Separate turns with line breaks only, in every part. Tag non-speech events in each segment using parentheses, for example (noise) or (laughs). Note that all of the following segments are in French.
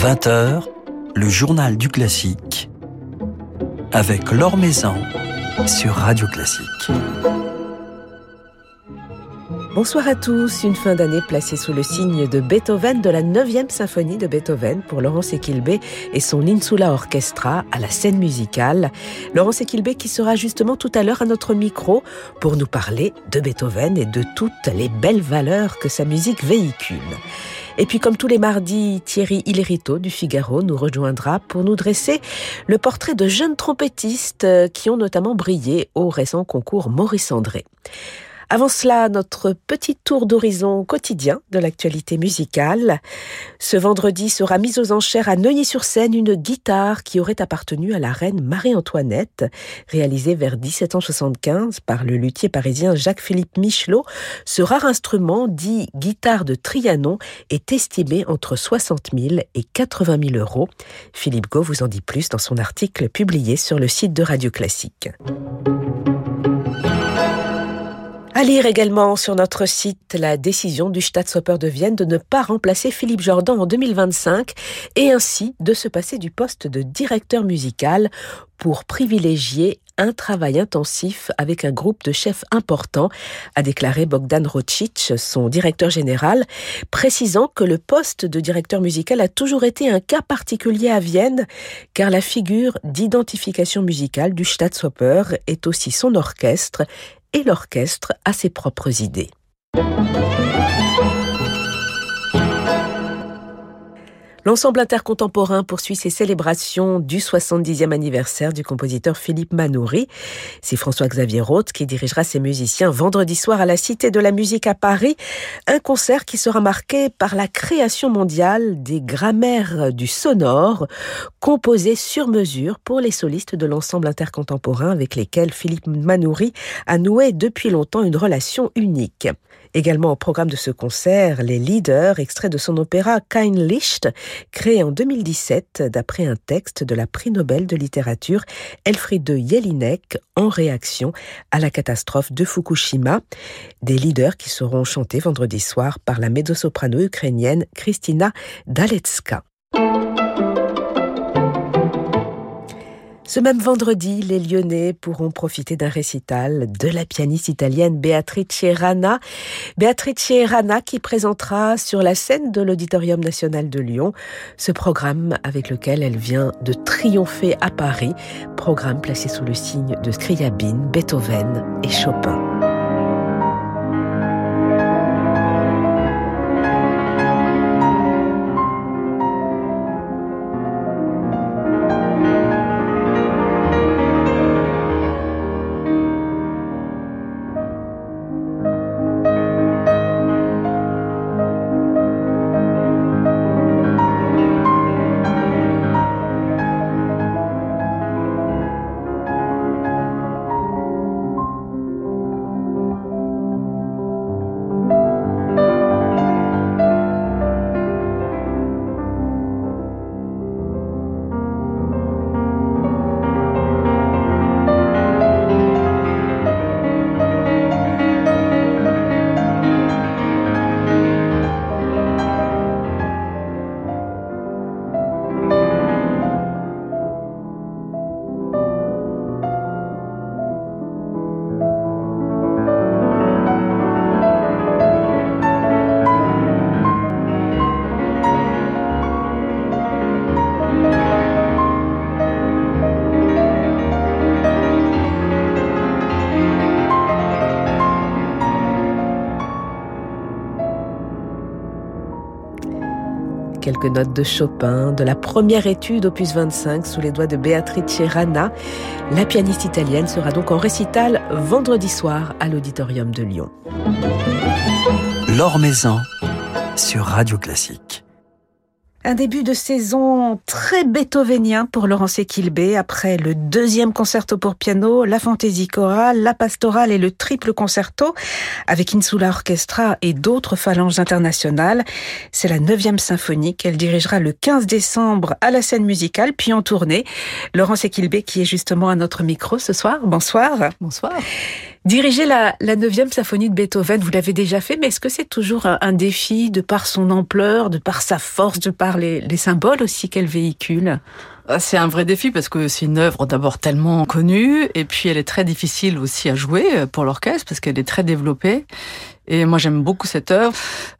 20h, le journal du classique avec Laure Maison sur Radio Classique.
Bonsoir à tous, une fin d'année placée sous le signe de Beethoven, de la 9e symphonie de Beethoven pour Laurence Equilbé et son Insula Orchestra à la scène musicale. Laurence Equilbé qui sera justement tout à l'heure à notre micro pour nous parler de Beethoven et de toutes les belles valeurs que sa musique véhicule. Et puis comme tous les mardis, Thierry Hillerito du Figaro nous rejoindra pour nous dresser le portrait de jeunes trompettistes qui ont notamment brillé au récent concours Maurice André. Avant cela, notre petit tour d'horizon quotidien de l'actualité musicale. Ce vendredi sera mise aux enchères à Neuilly-sur-Seine une guitare qui aurait appartenu à la reine Marie-Antoinette, réalisée vers 1775 par le luthier parisien Jacques-Philippe Michelot. Ce rare instrument, dit guitare de Trianon, est estimé entre 60 000 et 80 000 euros. Philippe Gau vous en dit plus dans son article publié sur le site de Radio Classique. À lire également sur notre site la décision du Staatsoper de Vienne de ne pas remplacer Philippe Jordan en 2025 et ainsi de se passer du poste de directeur musical pour privilégier un travail intensif avec un groupe de chefs importants, a déclaré Bogdan Rocic, son directeur général, précisant que le poste de directeur musical a toujours été un cas particulier à Vienne, car la figure d'identification musicale du Staatsoper est aussi son orchestre et l'orchestre a ses propres idées. L'ensemble intercontemporain poursuit ses célébrations du 70e anniversaire du compositeur Philippe Manoury. C'est François-Xavier Roth qui dirigera ses musiciens vendredi soir à la Cité de la Musique à Paris. Un concert qui sera marqué par la création mondiale des grammaires du sonore, composées sur mesure pour les solistes de l'ensemble intercontemporain avec lesquels Philippe Manoury a noué depuis longtemps une relation unique. Également au programme de ce concert, les leaders, extraits de son opéra Kein Licht, créé en 2017 d'après un texte de la prix Nobel de littérature Elfriede Jelinek en réaction à la catastrophe de Fukushima. Des leaders qui seront chantés vendredi soir par la mezzo-soprano ukrainienne Kristina Dalecka. Ce même vendredi, les Lyonnais pourront profiter d'un récital de la pianiste italienne Beatrice Rana. Beatrice Rana qui présentera sur la scène de l'Auditorium national de Lyon ce programme avec lequel elle vient de triompher à Paris, programme placé sous le signe de Scriabine, Beethoven et Chopin. Notes de Chopin, de la première étude opus 25 sous les doigts de Beatrice Rana. La pianiste italienne sera donc en récital vendredi soir à l'Auditorium de Lyon.
Maison sur Radio Classique.
Un début de saison très beethovenien pour Laurence Equilbé après le deuxième concerto pour piano, la fantaisie chorale, la pastorale et le triple concerto avec Insula Orchestra et d'autres phalanges internationales. C'est la neuvième symphonie qu'elle dirigera le 15 décembre à la scène musicale puis en tournée. Laurence Equilbé qui est justement à notre micro ce soir. Bonsoir.
Bonsoir.
Diriger la, la 9e symphonie de Beethoven, vous l'avez déjà fait, mais est-ce que c'est toujours un, défi de par son ampleur, de par sa force, de par les, les symboles aussi qu'elle véhicule?
Ah, c'est un vrai défi parce que c'est une œuvre d'abord tellement connue et puis elle est très difficile aussi à jouer pour l'orchestre parce qu'elle est très développée. Et moi, j'aime beaucoup cette œuvre.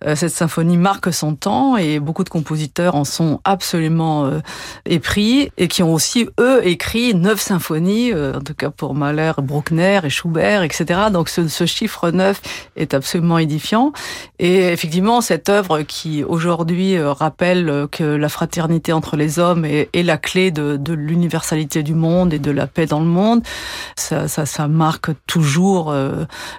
Euh, cette symphonie marque son temps et beaucoup de compositeurs en sont absolument euh, épris et qui ont aussi, eux, écrit neuf symphonies, euh, en tout cas pour Mahler, Bruckner et Schubert, etc. Donc ce, ce chiffre neuf est absolument édifiant. Et effectivement, cette œuvre qui aujourd'hui rappelle que la fraternité entre les hommes est, est la clé de, de l'universalité du monde et de la paix dans le monde, ça, ça, ça marque toujours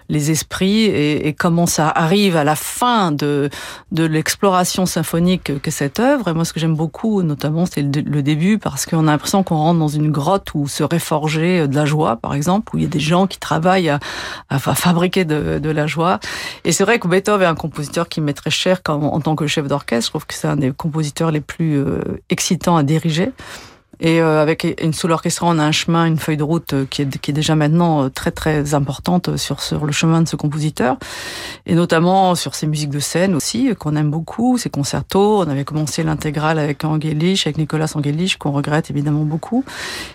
les esprits et, et comment ça arrive à la fin de, de l'exploration symphonique que cette œuvre. Et moi, ce que j'aime beaucoup, notamment, c'est le, début, parce qu'on a l'impression qu'on rentre dans une grotte où se réforger de la joie, par exemple, où il y a des gens qui travaillent à, fabriquer de, la joie. Et c'est vrai que Beethoven est un compositeur qui m'est très cher en tant que chef d'orchestre. Je trouve que c'est un des compositeurs les plus euh, excitants à diriger. Et euh, avec une sous l'orchestre, on a un chemin, une feuille de route euh, qui est, qui est déjà maintenant euh, très très importante sur, sur le chemin de ce compositeur, et notamment sur ses musiques de scène aussi qu'on aime beaucoup, ses concertos. On avait commencé l'intégrale avec Angelich, avec Nicolas Angelich, qu'on regrette évidemment beaucoup,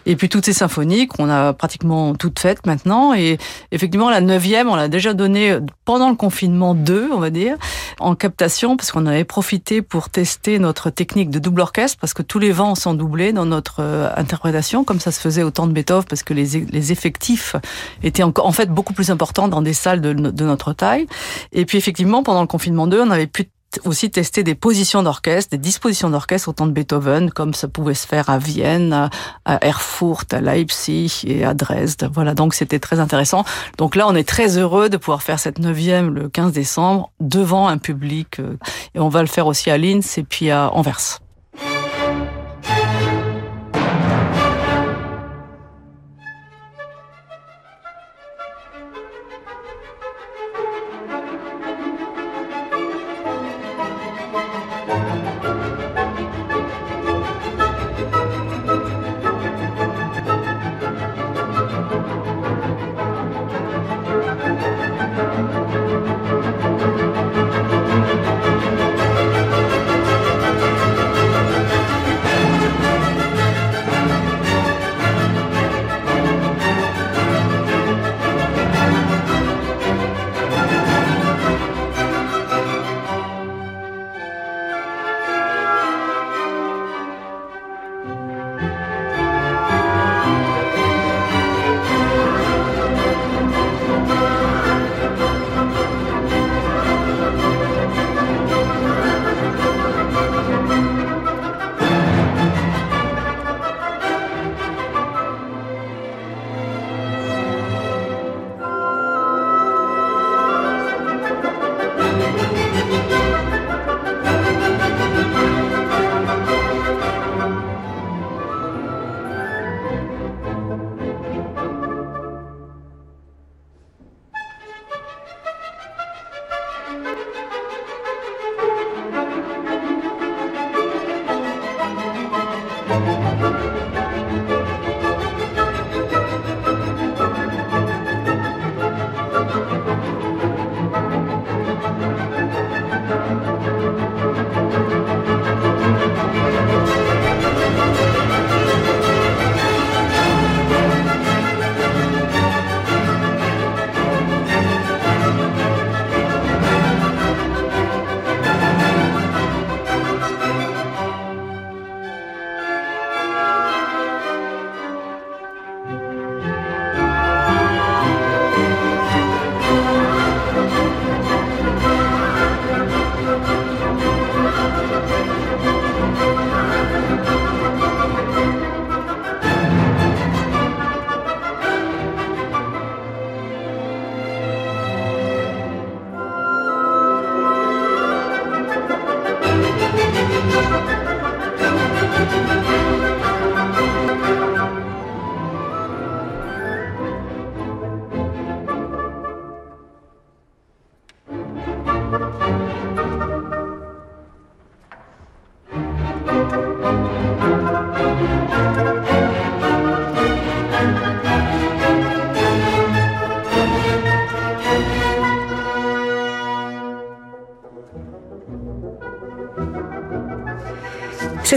et puis toutes ces symphonies qu'on a pratiquement toutes faites maintenant. Et effectivement, la neuvième, on l'a déjà donnée pendant le confinement 2, on va dire, en captation, parce qu'on avait profité pour tester notre technique de double orchestre, parce que tous les vents sont doublés dans notre euh, interprétation, comme ça se faisait au temps de Beethoven, parce que les, effectifs étaient encore, en fait beaucoup plus importants dans des salles de, de notre taille. Et puis effectivement, pendant le confinement 2, on avait pu aussi tester des positions d'orchestre, des dispositions d'orchestre au temps de Beethoven, comme ça pouvait se faire à Vienne, à Erfurt, à Leipzig et à Dresde. Voilà, donc c'était très intéressant. Donc là, on est très heureux de pouvoir faire cette neuvième le 15 décembre devant un public. Euh, et on va le faire aussi à Linz et puis à Anvers.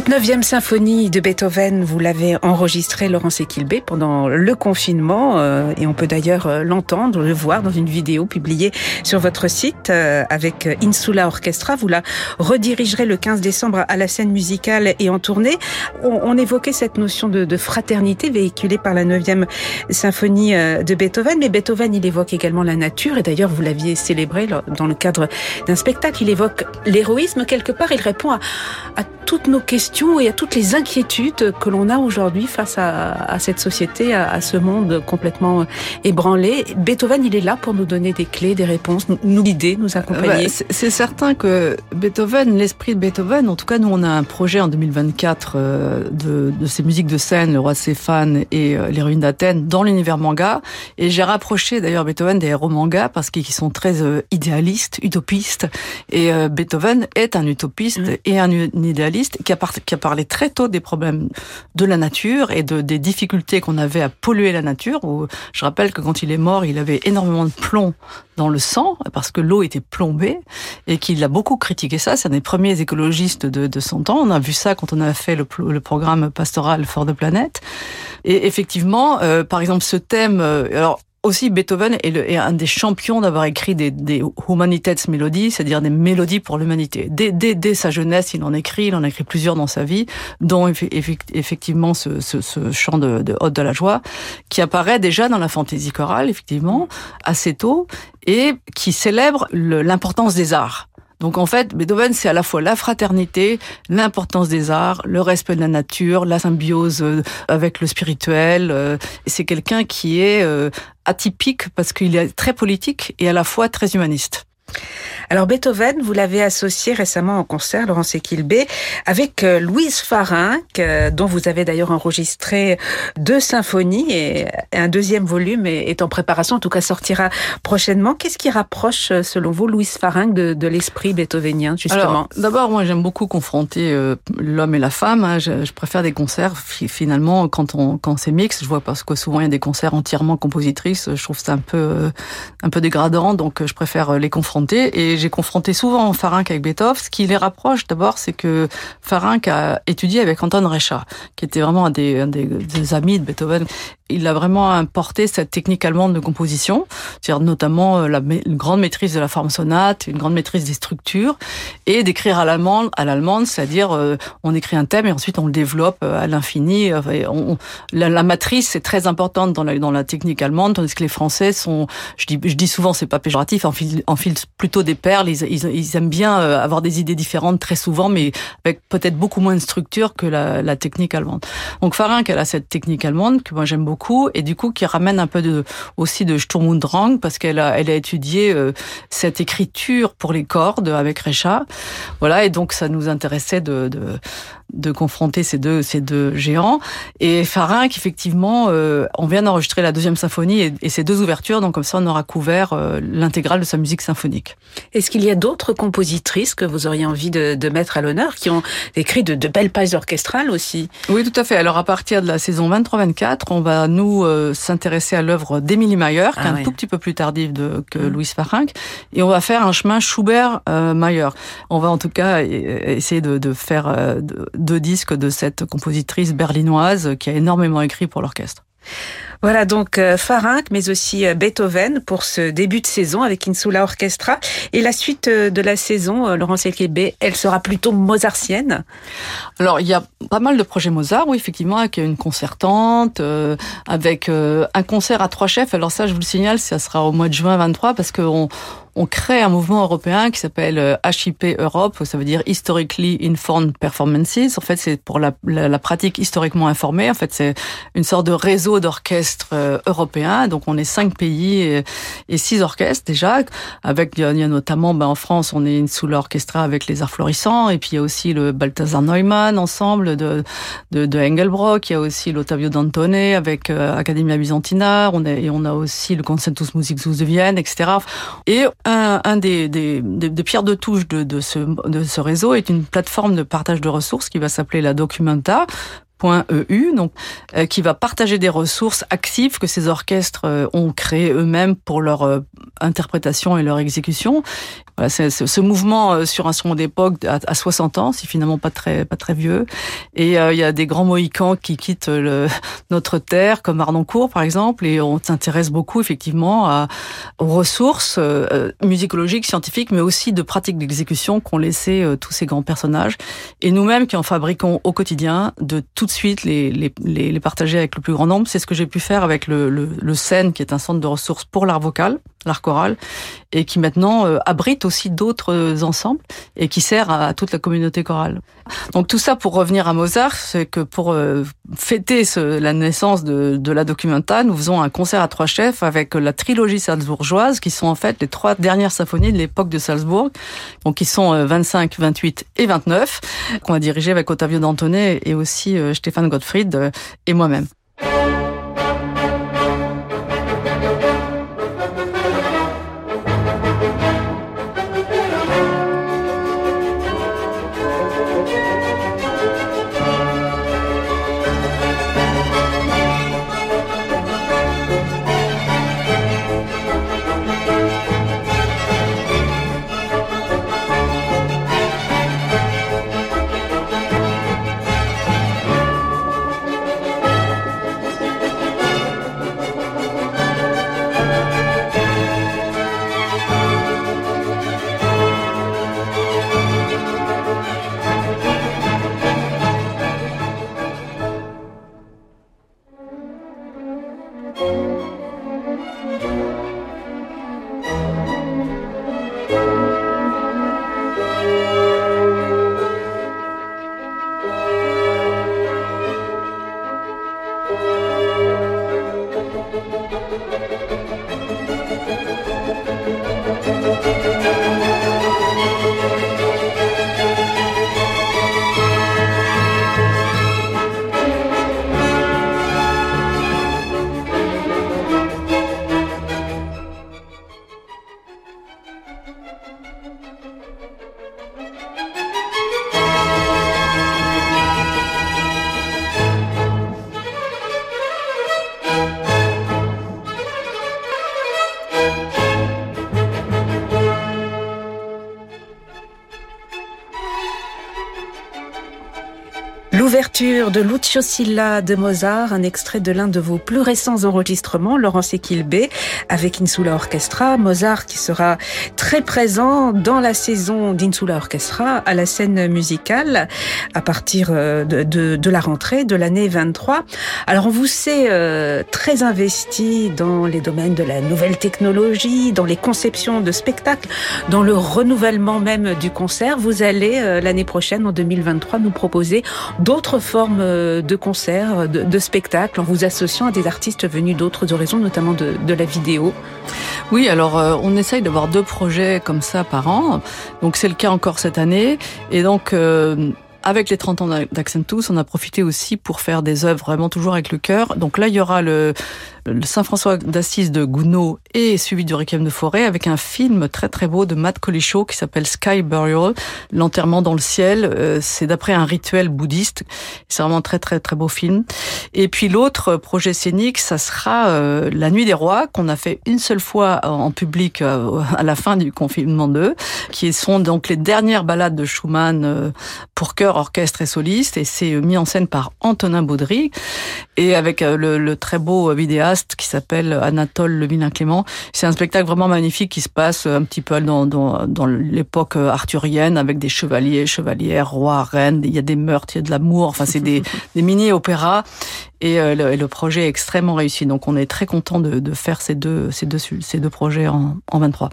Cette neuvième symphonie de Beethoven, vous l'avez enregistrée, Laurence Equilbé, pendant le confinement, euh, et on peut d'ailleurs euh, l'entendre, le voir dans une vidéo publiée sur votre site euh, avec Insula Orchestra. Vous la redirigerez le 15 décembre à la scène musicale et en tournée. On, évoquait cette notion de, fraternité véhiculée par la neuvième symphonie de Beethoven, mais Beethoven, il évoque également la nature, et d'ailleurs vous l'aviez célébré dans le cadre d'un spectacle. Il évoque l'héroïsme quelque part, il répond à toutes nos questions et à toutes les inquiétudes que l'on a aujourd'hui face à, à, cette société, à, à, ce monde complètement ébranlé. Beethoven, il est là pour nous donner des clés, des réponses, nous, guider, nous accompagner.
Bah, c'est certain que Beethoven, l'esprit de Beethoven, en tout cas, nous, on a un projet en 2024 euh, de, de ces musiques de scène, Le Roi Stéphane et euh, Les Ruines d'Athènes, dans l'univers manga. Et j'ai rapproché d'ailleurs Beethoven des héros manga parce qu'ils sont très euh, idéalistes, utopistes. Et euh, Beethoven est un utopiste mmh. et un, un idéaliste qui a qui a parlé très tôt des problèmes de la nature et de, des difficultés qu'on avait à polluer la nature. Je rappelle que quand il est mort, il avait énormément de plomb dans le sang parce que l'eau était plombée et qu'il a beaucoup critiqué ça. C'est un des premiers écologistes de, de son temps. On a vu ça quand on a fait le, le programme pastoral Fort de Planète. Et effectivement, euh, par exemple, ce thème, euh, alors aussi Beethoven est, un des champions d'avoir écrit des, des Humanitätsmélodies, c'est-à-dire des mélodies pour l'humanité. Dès, sa jeunesse, il en écrit, il en a écrit plusieurs dans sa vie, dont effectivement ce, chant de, de Ode de la joie, qui apparaît déjà dans la fantaisie chorale, effectivement, assez tôt, et qui célèbre l'importance des arts. Donc en fait, Beethoven, c'est à la fois la fraternité, l'importance des arts, le respect de la nature, la symbiose euh, avec le spirituel. Euh, c'est quelqu'un qui est euh, atypique parce qu'il est très politique et à la fois très humaniste.
Alors Beethoven, vous l'avez associé récemment en concert, Laurence Equilbé, avec euh, Louise Farinck, dont vous avez d'ailleurs enregistré deux symphonies et un deuxième volume est en préparation, en tout cas sortira prochainement. Qu'est-ce qui rapproche, euh, selon vous, Louise Farinck de, de l'esprit beethovenien, justement?
D'abord, moi j'aime beaucoup confronter euh, l'homme et la femme. Hein. Je, je, préfère des concerts, finalement, quand, on, quand c'est mix. Je vois parce que souvent il y a des concerts entièrement compositrices. Je trouve ça un peu, un peu dégradant, donc je préfère les confronter. Et j'ai confronté souvent Farinck avec Beethoven. Ce qui les rapproche d'abord, c'est que Farinck a étudié avec Anton Recha, qui était vraiment un des, amis de Beethoven il a vraiment importé cette technique allemande de composition, c'est-à-dire notamment la une grande maîtrise de la forme sonate, une grande maîtrise des structures, et d'écrire à l'allemande, à l'allemande, c'est-à-dire euh, on écrit un thème et ensuite on le développe euh, à l'infini. La, matrice est très importante dans la, technique allemande, tandis que les Français sont, je dis, je dis souvent, c'est pas péjoratif, enfilent, enfilent plutôt des perles. Ils, aiment bien euh, avoir des idées différentes très souvent, mais avec peut-être beaucoup moins de structure que la, la technique allemande. Donc Farinck, elle a cette technique allemande que moi j'aime beaucoup et du coup qui ramène un peu de aussi de Sturm und Drang parce qu'elle a elle a étudié euh, cette écriture pour les cordes avec Recha. Voilà et donc ça nous intéressait de, de de confronter ces deux ces deux géants et Farinck effectivement euh, on vient d'enregistrer la deuxième symphonie et, et, ces deux ouvertures donc comme ça on aura couvert euh, l'intégrale de sa musique symphonique.
Est-ce qu'il y a d'autres compositrices que vous auriez envie de, de mettre à l'honneur qui ont écrit de, de belles pages orchestrales aussi?
Oui tout à fait. Alors à partir de la saison 23-24 on va nous euh, s'intéresser à l'œuvre d'Émilie Mayer, qui est ah, un tout petit peu plus tardive de, que mmh. Louise Farinck, et on va faire un chemin Schubert-Mayer. Euh, on va en tout cas essayer de, de faire euh, deux disques de cette compositrice berlinoise qui a énormément écrit pour l'orchestre.
Voilà donc euh, Farinck, mais aussi euh, Beethoven pour ce début de saison avec Insula Orchestra. Et la suite euh, de la saison, Laurence Elkébé, elle sera plutôt mozartienne
Alors, il y a pas mal de projets Mozart, oui, effectivement, avec une concertante, euh, avec euh, un concert à trois chefs. Alors ça, je vous le signale, ça sera au mois de juin 23 parce qu'on on crée un mouvement européen qui s'appelle HIP Europe, ça veut dire Historically Informed Performances. En fait, c'est pour la, pratique historiquement informée. En fait, c'est une sorte de réseau d'orchestres euh, européens. Donc, on est cinq pays et, six orchestres déjà. Avec, il y a notamment, ben, en France, on est sous l'orchestra avec les Arts Florissants. Et puis, il y a aussi le Balthazar Neumann ensemble de, de, Engelbrock. Il y a aussi l'Ottavio Dantone avec euh, Academia Byzantina. On, est, et on a aussi le Concertus Musicus de Vienne, etc. Et un, des, pierres de touche de, de, ce, de ce réseau est une plateforme de partage de ressources qui va s'appeler la Documenta .eu, donc euh, qui va partager des ressources actives que ces orchestres euh, ont créées eux-mêmes pour leur euh, interprétation et leur exécution. Voilà, c'est ce mouvement sur un son d'époque à, 60 ans, c'est finalement pas très pas très vieux. Et il y a des grands mohicans qui quittent le, (laughs) notre terre, comme Arnoncourt par exemple, et on s'intéresse beaucoup effectivement à, aux ressources musicologiques, scientifiques, mais aussi de pratiques d'exécution qu'ont laissé tous ces grands personnages. Et nous-mêmes qui en fabriquons au quotidien de tout de suite les, partager avec le plus grand nombre. C'est ce que j'ai pu faire avec le, le, le CEN, qui est un centre de ressources pour l'art vocal, l'art choral, et qui maintenant euh, abrite aussi d'autres ensembles et qui sert à, toute la communauté chorale. Donc tout ça pour revenir à Mozart, c'est que pour euh, fêter ce, la naissance de, de, la documenta, nous faisons un concert à trois chefs avec la trilogie salzbourgeoise, qui sont en fait les trois dernières symphonies de l'époque de Salzbourg, donc qui sont 25, euh, 28 et 29, qu'on a dirigé avec Ottavio Dantonnet et aussi Stéphane Gottfried euh, et moi-même.
De Lucio Silla de Mozart, un extrait de l'un de vos plus récents enregistrements, Laurence Equilbé, avec Insula Orchestra. Mozart qui sera très présent dans la saison d'Insula Orchestra à la scène musicale à partir euh, de, la rentrée de l'année 23. Alors on vous sait euh, très investi dans les domaines de la nouvelle technologie, dans les conceptions de spectacles, dans le renouvellement même du concert. Vous allez euh, l'année prochaine, en 2023, nous proposer d'autres forme euh, de concerts, de, spectacles, en vous associant à des artistes venus d'autres horizons, notamment de, la vidéo
Oui, alors euh, on essaye d'avoir deux projets comme ça par an. Donc c'est le cas encore cette année. Et donc... Euh, avec les 30 ans d'Accentus, on a profité aussi pour faire des œuvres vraiment toujours avec le cœur. Donc là, il y aura le, le Saint-François d'Assise de Gounod et suivi du Requiem de Forêt avec un film très très beau de Matt Colichot qui s'appelle Sky Burial, l'enterrement dans le ciel. Euh, c'est d'après un rituel bouddhiste. C'est vraiment un très très très beau film. Et puis l'autre projet scénique, ça sera euh, La Nuit des Rois qu'on a fait une seule fois en public euh, à la fin du confinement 2, qui sont donc les dernières ballades de Schumann pour chœur, orchestre et soliste. Et c'est mis en scène par Antonin Baudry et avec le, le très beau vidéaste qui s'appelle Anatole Le Vilain Clément. C'est un spectacle vraiment magnifique qui se passe un petit peu dans, dans, dans l'époque arthurienne avec des chevaliers, chevalières, rois, reines. Il y a des meurtres, il y a de l'amour. Enfin, c'est des, (laughs) des mini-opéras. Et euh, le, le, projet est extrêmement réussi. Donc, on est très content de, de faire ces deux, ces deux, ces deux projets en, en 23.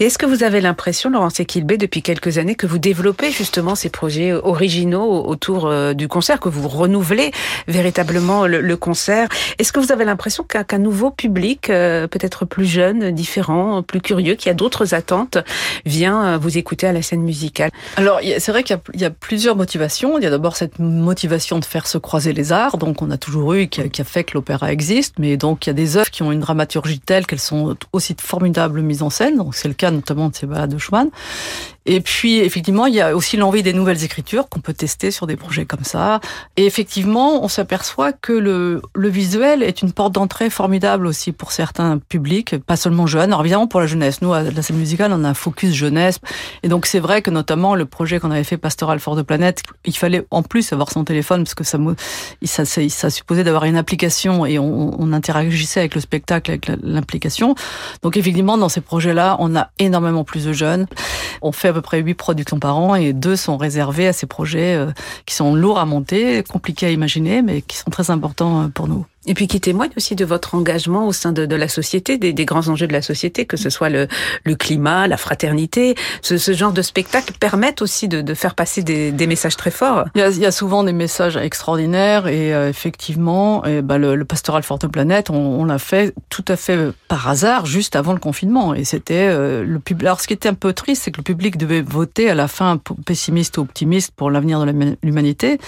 Est-ce que vous avez l'impression, Laurence Equilbé, depuis quelques années, que vous développez justement ces projets originaux autour euh, du concert, que vous renouvelez véritablement le, concert? Est-ce que vous avez l'impression qu'un nouveau public, euh, peut-être plus jeune, différent, plus curieux, qui a d'autres attentes, vient euh, vous écouter à la scène musicale?
Alors, c'est vrai qu'il y, a plusieurs motivations. Il y a d'abord cette motivation de faire se croiser les arts, donc on a toujours eu, qui a, qui a fait que l'opéra existe, mais donc il y a des œuvres qui ont une dramaturgie telle qu'elles sont aussi de formidables mises en scène c'est le cas notamment de ces balades de Schumann. Et puis, effectivement, il y a aussi l'envie des nouvelles écritures qu'on peut tester sur des projets comme ça. Et effectivement, on s'aperçoit que le, le visuel est une porte d'entrée formidable aussi pour certains publics, pas seulement jeunes. Alors évidemment, pour la jeunesse. Nous, à la scène musicale, on a un focus jeunesse. Et donc, c'est vrai que notamment le projet qu'on avait fait, Pastoral Fort de Planète, il fallait en plus avoir son téléphone parce que ça, ça, ça, ça supposait d'avoir une application et on, interagissait avec le spectacle, avec l'implication. Donc, effectivement, dans ces projets-là, on a énormément plus de jeunes. On fait à peu près huit productions par an et deux sont réservés à ces projets euh, qui sont lourds à monter, compliqués à imaginer, mais qui sont très importants euh, pour nous.
Et puis qui témoigne aussi de votre engagement au sein de, la société, des, grands enjeux de la société, que ce soit le, climat, la fraternité. Ce, genre de spectacle permettent aussi de, faire passer des, messages très forts.
Il y, a, souvent des messages extraordinaires et euh, effectivement, bah, le, le, Pastoral Forte Planète, on, on l'a fait tout à fait par hasard, juste avant le confinement. Et c'était euh, le public. Alors ce qui était un peu triste, c'est que le public devait voter à la fin pessimiste ou optimiste pour l'avenir de l'humanité.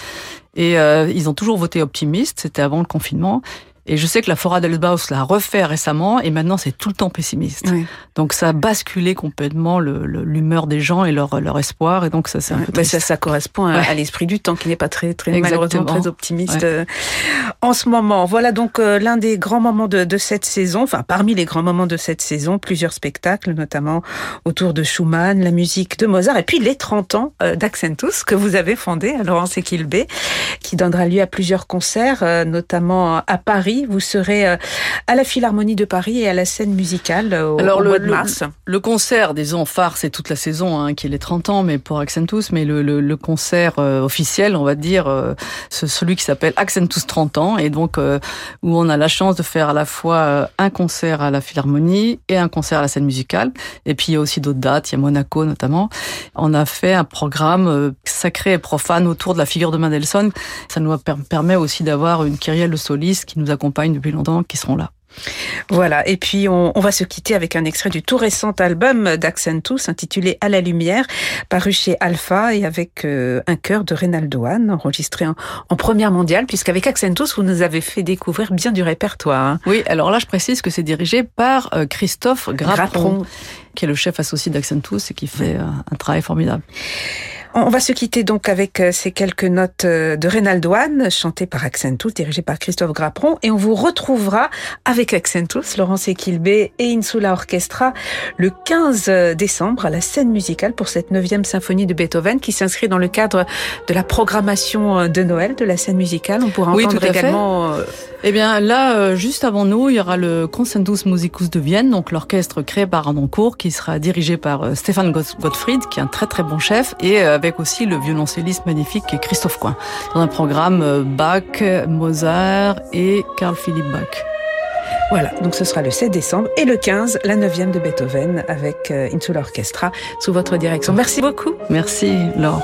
Et euh, ils ont toujours voté optimiste, c'était avant le confinement. Et je sais que la Fora del Baus l'a refait récemment et maintenant c'est tout le temps pessimiste. Oui. Donc ça a basculé complètement l'humeur le, des gens et leur, leur espoir et donc ça c'est
ouais, ça, ça correspond ouais. à, l'esprit du temps qui n'est pas très très malheureusement très optimiste ouais. euh, en ce moment. Voilà donc euh, l'un des grands moments de, de, cette saison, enfin parmi les grands moments de cette saison, plusieurs spectacles notamment autour de Schumann, la musique de Mozart et puis les 30 ans euh, d'Accentus que vous avez fondé à Laurence Equilbé qui donnera lieu à plusieurs concerts euh, notamment à Paris vous serez euh, à la Philharmonie de Paris et à la scène musicale au,
Alors,
au
le,
mois de mars.
Le, le, concert, disons, phare, c'est toute la saison, hein, qui est les 30 ans, mais pour Accentus, mais le, le, le concert euh, officiel, on va dire, euh, celui qui s'appelle Accentus 30 ans, et donc euh, où on a la chance de faire à la fois euh, un concert à la Philharmonie et un concert à la scène musicale. Et puis il y a aussi d'autres dates, il y a Monaco notamment. On a fait un programme euh, sacré et profane autour de la figure de Mendelssohn. Ça nous permet aussi d'avoir une kyrielle de solistes qui nous accompagne depuis longtemps qui seront là.
Voilà, et puis on, on, va se quitter avec un extrait du tout récent album d'Accentus intitulé À la lumière, paru chez Alpha et avec euh, un chœur de Reynaldo Hahn, enregistré en, en, première mondiale, puisqu'avec Accentus, vous nous avez fait découvrir bien du répertoire. Hein.
Oui, alors là je précise que c'est dirigé par euh, Christophe Grappron, Grappron, qui est le chef associé d'Accentus et qui fait euh, un travail formidable.
On va se quitter donc avec euh, ces quelques notes euh, de Reynaldo Hahn, chantées par Accentus, dirigées par Christophe Grappron, et on vous retrouvera avec Accentus, Laurence Equilbé et Insula Orchestra le 15 décembre à la scène musicale pour cette 9e symphonie de Beethoven qui s'inscrit dans le cadre de la programmation de Noël de la scène musicale. On pourra
oui,
entendre également...
Fait. Eh bien là, juste avant nous, il y aura le Concertus Musicus de Vienne, donc l'orchestre créé par Arnoncourt, qui sera dirigé par Stéphane Gottfried, qui est un très très bon chef, et avec aussi le violoncelliste magnifique Christophe Coin, dans un programme Bach, Mozart et Carl Philipp Bach.
Voilà, donc ce sera le 7 décembre et le 15, la 9e de Beethoven avec Insula Orchestra sous votre direction. Merci beaucoup.
Merci Laure.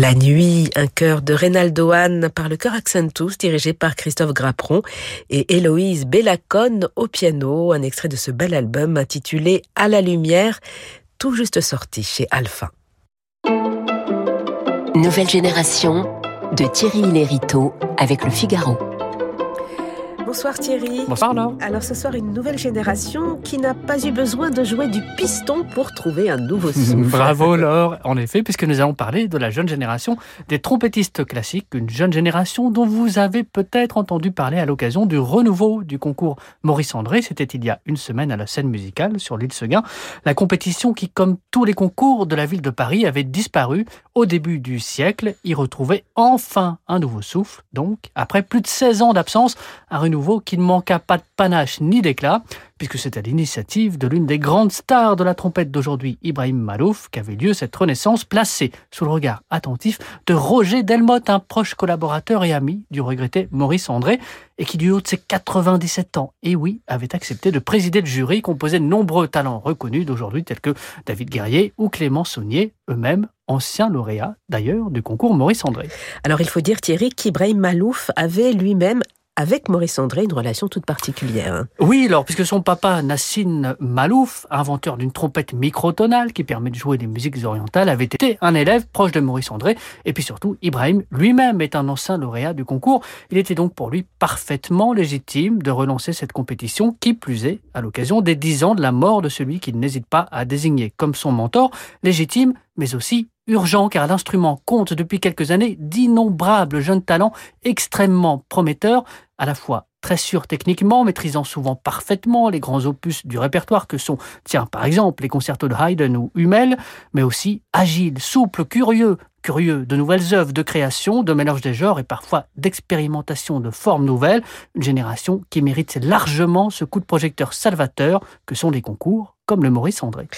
La nuit, un chœur de Reynaldo Hahn par le chœur Accentus dirigé par Christophe Grappron et Héloïse Bellacone au piano, un extrait de ce bel album intitulé À la lumière, tout juste sorti chez Alpha.
Nouvelle génération de Thierry Lériteau avec le Figaro.
Bonsoir Thierry.
Bonsoir Laure.
Alors ce soir, une nouvelle génération qui n'a pas eu besoin de jouer du piston pour trouver un nouveau (laughs) souffle.
Bravo Laure, en effet, puisque nous allons parler de la jeune génération des trompettistes classiques, une jeune génération dont vous avez peut-être entendu parler à l'occasion du renouveau du concours Maurice André. C'était il y a une semaine à la scène musicale sur l'île Seguin. La compétition qui, comme tous les concours de la ville de Paris, avait disparu au début du siècle, y retrouvait enfin un nouveau souffle. Donc, après plus de 16 ans d'absence, un renouveau qui ne manqua pas de panache ni d'éclat, puisque c'est à l'initiative de l'une des grandes stars de la trompette d'aujourd'hui, Ibrahim Malouf, qu'avait lieu cette renaissance placée sous le regard attentif de Roger Delmotte, un proche collaborateur et ami du regretté Maurice André, et qui du haut de ses 97 ans, et oui, avait accepté de présider le jury composé de nombreux talents reconnus d'aujourd'hui tels que David Guerrier ou Clément Saunier, eux-mêmes anciens lauréats d'ailleurs du concours Maurice André.
Alors il faut dire Thierry qu'Ibrahim Malouf avait lui-même avec Maurice André une relation toute particulière. Hein.
Oui, alors, puisque son papa, Nassine Malouf, inventeur d'une trompette microtonale qui permet de jouer des musiques orientales, avait été un élève proche de Maurice André. Et puis surtout, Ibrahim lui-même est un ancien lauréat du concours. Il était donc pour lui parfaitement légitime de relancer cette compétition, qui plus est, à l'occasion des dix ans de la mort de celui qu'il n'hésite pas à désigner comme son mentor, légitime, mais aussi urgent car l'instrument compte depuis quelques années d'innombrables jeunes talents extrêmement prometteurs, à la fois très sûrs techniquement, maîtrisant souvent parfaitement les grands opus du répertoire que sont, tiens, par exemple, les concertos de Haydn ou Hummel, mais aussi agiles, souples, curieux, curieux de nouvelles œuvres de création, de mélange des genres et parfois d'expérimentation de formes nouvelles, une génération qui mérite largement ce coup de projecteur salvateur que sont les concours comme le Maurice André.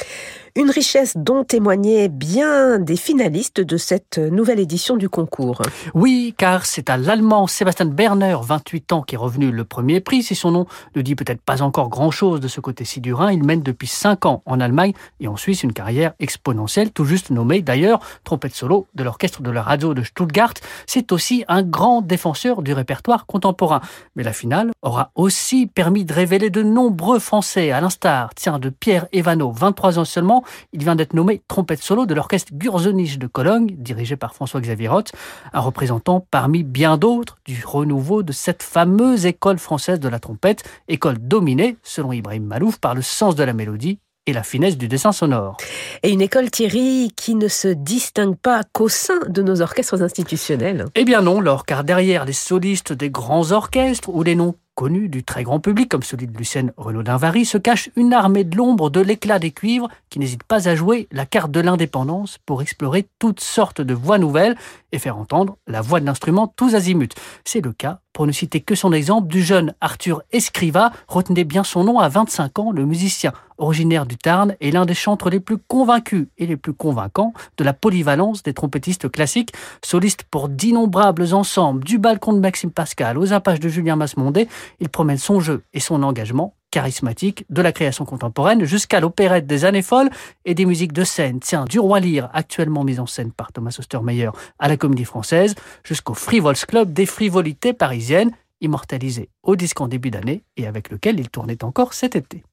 Une richesse dont témoignaient bien des finalistes de cette nouvelle édition du concours.
Oui, car c'est à l'Allemand Sébastien Berner, 28 ans, qui est revenu le premier prix. Si son nom ne dit peut-être pas encore grand-chose de ce côté-ci du Rhin, il mène depuis 5 ans en Allemagne et en Suisse une carrière exponentielle, tout juste nommée d'ailleurs trompette solo de l'orchestre de la radio de Stuttgart. C'est aussi un grand défenseur du répertoire contemporain. Mais la finale aura aussi permis de révéler de nombreux Français, à l'instar, tiens, de Pierre Evano, 23 ans seulement, il vient d'être nommé trompette solo de l'orchestre Gurzenich de Cologne, dirigé par François-Xavier Roth, un représentant parmi bien d'autres du renouveau de cette fameuse école française de la trompette, école dominée, selon Ibrahim Malouf, par le sens de la mélodie et la finesse du dessin sonore.
Et une école Thierry qui ne se distingue pas qu'au sein de nos orchestres institutionnels.
Eh bien non, Laure, car derrière les solistes des grands orchestres ou les noms connu du très grand public, comme celui de Lucienne Renaud-Dinvary, se cache une armée de l'ombre de l'éclat des cuivres qui n'hésite pas à jouer la carte de l'indépendance pour explorer toutes sortes de voix nouvelles et faire entendre la voix de l'instrument tous azimuts. C'est le cas, pour ne citer que son exemple, du jeune Arthur Escriva, retenez bien son nom à 25 ans, le musicien originaire du Tarn est l'un des chantres les plus convaincus et les plus convaincants de la polyvalence des trompettistes classiques, soliste pour d'innombrables ensembles, du balcon de Maxime Pascal aux apaches de Julien Masmondet, il promène son jeu et son engagement charismatique de la création contemporaine jusqu'à l'opérette des années folles et des musiques de scène, tiens, du Roi Lyre, actuellement mise en scène par Thomas Ostermeyer à la Comédie Française, jusqu'au Frivols Club des frivolités parisiennes, immortalisé au disque en début d'année et avec lequel il tournait encore cet été.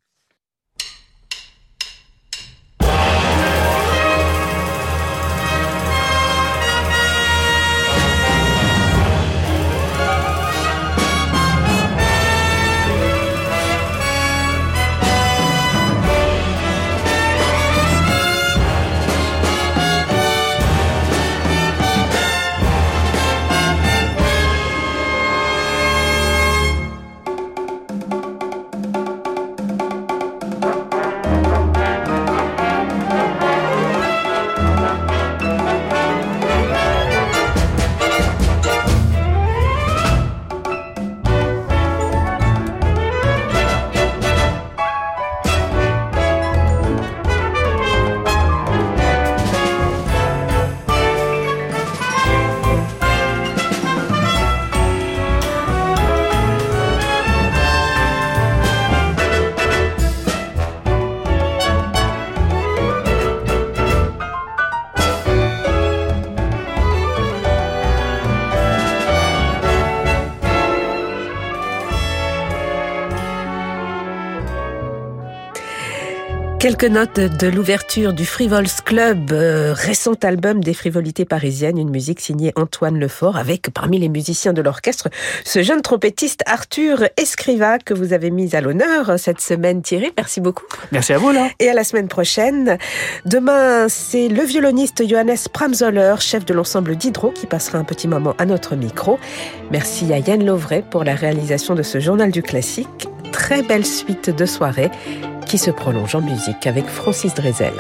Quelques notes de l'ouverture du Frivols Club, euh, récent album des frivolités parisiennes, une musique signée Antoine Lefort avec parmi les musiciens de l'orchestre ce jeune trompettiste Arthur Escriva que vous avez mis à l'honneur cette semaine Thierry. Merci beaucoup.
Merci à vous là.
Et à la semaine prochaine. Demain, c'est le violoniste Johannes Pramzoller, chef de l'ensemble d'Hydro, qui passera un petit moment à notre micro. Merci à Yann Lovray pour la réalisation de ce journal du classique. Très belle suite de soirée qui se prolonge en musique avec Francis Drezel.